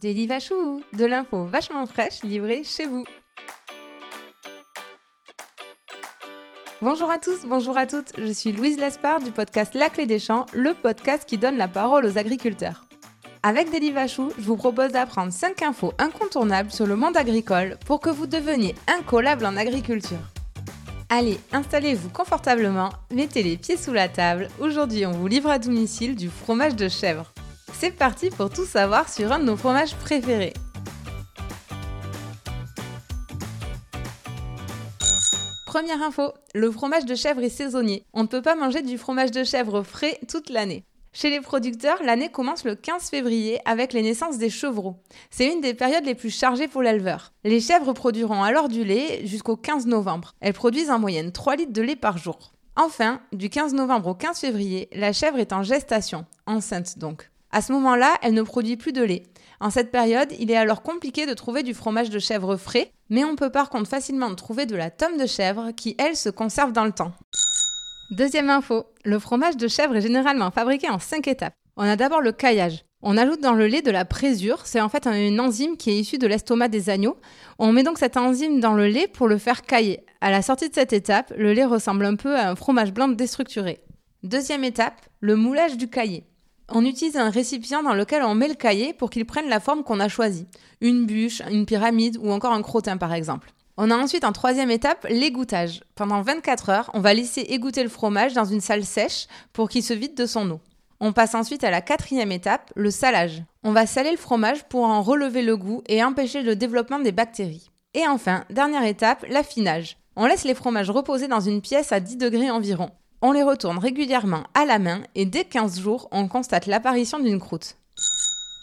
Daily de l'info vachement fraîche livrée chez vous. Bonjour à tous, bonjour à toutes, je suis Louise Lespard du podcast La Clé des Champs, le podcast qui donne la parole aux agriculteurs. Avec Daily Vachou, je vous propose d'apprendre 5 infos incontournables sur le monde agricole pour que vous deveniez incollable en agriculture. Allez, installez-vous confortablement, mettez les pieds sous la table. Aujourd'hui, on vous livre à domicile du fromage de chèvre. C'est parti pour tout savoir sur un de nos fromages préférés. Première info, le fromage de chèvre est saisonnier. On ne peut pas manger du fromage de chèvre frais toute l'année. Chez les producteurs, l'année commence le 15 février avec les naissances des chevreaux. C'est une des périodes les plus chargées pour l'éleveur. Les chèvres produiront alors du lait jusqu'au 15 novembre. Elles produisent en moyenne 3 litres de lait par jour. Enfin, du 15 novembre au 15 février, la chèvre est en gestation, enceinte donc. À ce moment-là, elle ne produit plus de lait. En cette période, il est alors compliqué de trouver du fromage de chèvre frais, mais on peut par contre facilement trouver de la tome de chèvre qui, elle, se conserve dans le temps. Deuxième info, le fromage de chèvre est généralement fabriqué en 5 étapes. On a d'abord le caillage. On ajoute dans le lait de la présure, c'est en fait une enzyme qui est issue de l'estomac des agneaux. On met donc cette enzyme dans le lait pour le faire cailler. À la sortie de cette étape, le lait ressemble un peu à un fromage blanc déstructuré. Deuxième étape, le moulage du caillé on utilise un récipient dans lequel on met le cahier pour qu'il prenne la forme qu'on a choisie. Une bûche, une pyramide ou encore un crottin par exemple. On a ensuite en troisième étape l'égouttage. Pendant 24 heures, on va laisser égoutter le fromage dans une salle sèche pour qu'il se vide de son eau. On passe ensuite à la quatrième étape, le salage. On va saler le fromage pour en relever le goût et empêcher le développement des bactéries. Et enfin, dernière étape, l'affinage. On laisse les fromages reposer dans une pièce à 10 degrés environ. On les retourne régulièrement à la main et dès 15 jours, on constate l'apparition d'une croûte.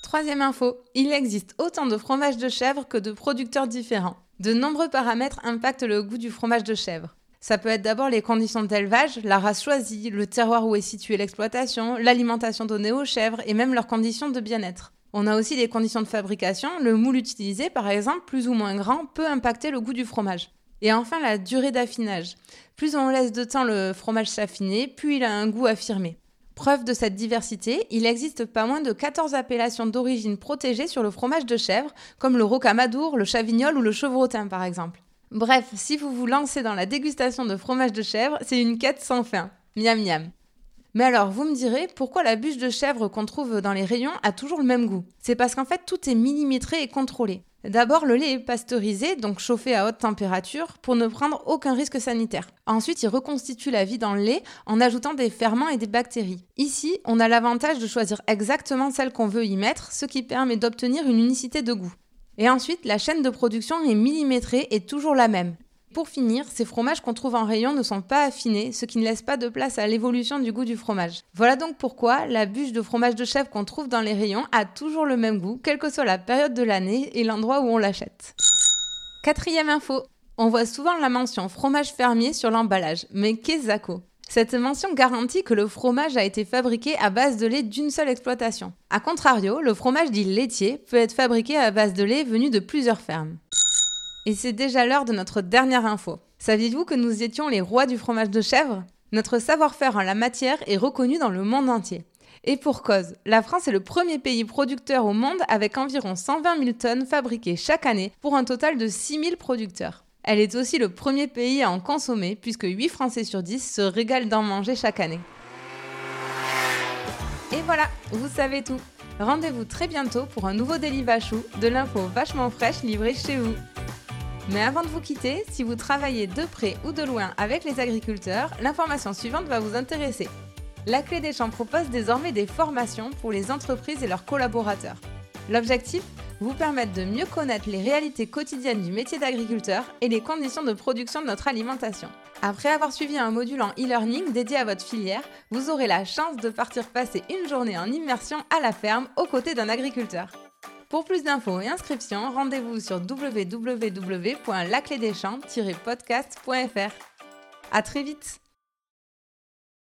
Troisième info, il existe autant de fromages de chèvre que de producteurs différents. De nombreux paramètres impactent le goût du fromage de chèvre. Ça peut être d'abord les conditions d'élevage, la race choisie, le terroir où est située l'exploitation, l'alimentation donnée aux chèvres et même leurs conditions de bien-être. On a aussi les conditions de fabrication, le moule utilisé par exemple, plus ou moins grand, peut impacter le goût du fromage. Et enfin, la durée d'affinage. Plus on laisse de temps le fromage s'affiner, plus il a un goût affirmé. Preuve de cette diversité, il existe pas moins de 14 appellations d'origine protégées sur le fromage de chèvre, comme le rocamadour, le chavignol ou le chevrotin par exemple. Bref, si vous vous lancez dans la dégustation de fromage de chèvre, c'est une quête sans fin. Miam miam. Mais alors, vous me direz, pourquoi la bûche de chèvre qu'on trouve dans les rayons a toujours le même goût? C'est parce qu'en fait, tout est millimétré et contrôlé. D'abord, le lait est pasteurisé, donc chauffé à haute température, pour ne prendre aucun risque sanitaire. Ensuite, il reconstitue la vie dans le lait en ajoutant des ferments et des bactéries. Ici, on a l'avantage de choisir exactement celle qu'on veut y mettre, ce qui permet d'obtenir une unicité de goût. Et ensuite, la chaîne de production est millimétrée et toujours la même. Pour finir, ces fromages qu'on trouve en rayon ne sont pas affinés, ce qui ne laisse pas de place à l'évolution du goût du fromage. Voilà donc pourquoi la bûche de fromage de chèvre qu'on trouve dans les rayons a toujours le même goût, quelle que soit la période de l'année et l'endroit où on l'achète. Quatrième info. On voit souvent la mention fromage fermier sur l'emballage, mais qu'est-ce cette mention garantit que le fromage a été fabriqué à base de lait d'une seule exploitation. A contrario, le fromage dit laitier peut être fabriqué à base de lait venu de plusieurs fermes. Et c'est déjà l'heure de notre dernière info. Saviez-vous que nous étions les rois du fromage de chèvre? Notre savoir-faire en la matière est reconnu dans le monde entier. Et pour cause, la France est le premier pays producteur au monde avec environ 120 000 tonnes fabriquées chaque année pour un total de 6 000 producteurs. Elle est aussi le premier pays à en consommer puisque 8 Français sur 10 se régalent d'en manger chaque année. Et voilà, vous savez tout. Rendez-vous très bientôt pour un nouveau Daily Vachou, de l'info vachement fraîche livrée chez vous. Mais avant de vous quitter, si vous travaillez de près ou de loin avec les agriculteurs, l'information suivante va vous intéresser. La Clé des Champs propose désormais des formations pour les entreprises et leurs collaborateurs. L'objectif Vous permettre de mieux connaître les réalités quotidiennes du métier d'agriculteur et les conditions de production de notre alimentation. Après avoir suivi un module en e-learning dédié à votre filière, vous aurez la chance de partir passer une journée en immersion à la ferme aux côtés d'un agriculteur. Pour plus d'infos et inscriptions, rendez-vous sur www.laclédeschamps-podcast.fr. À très vite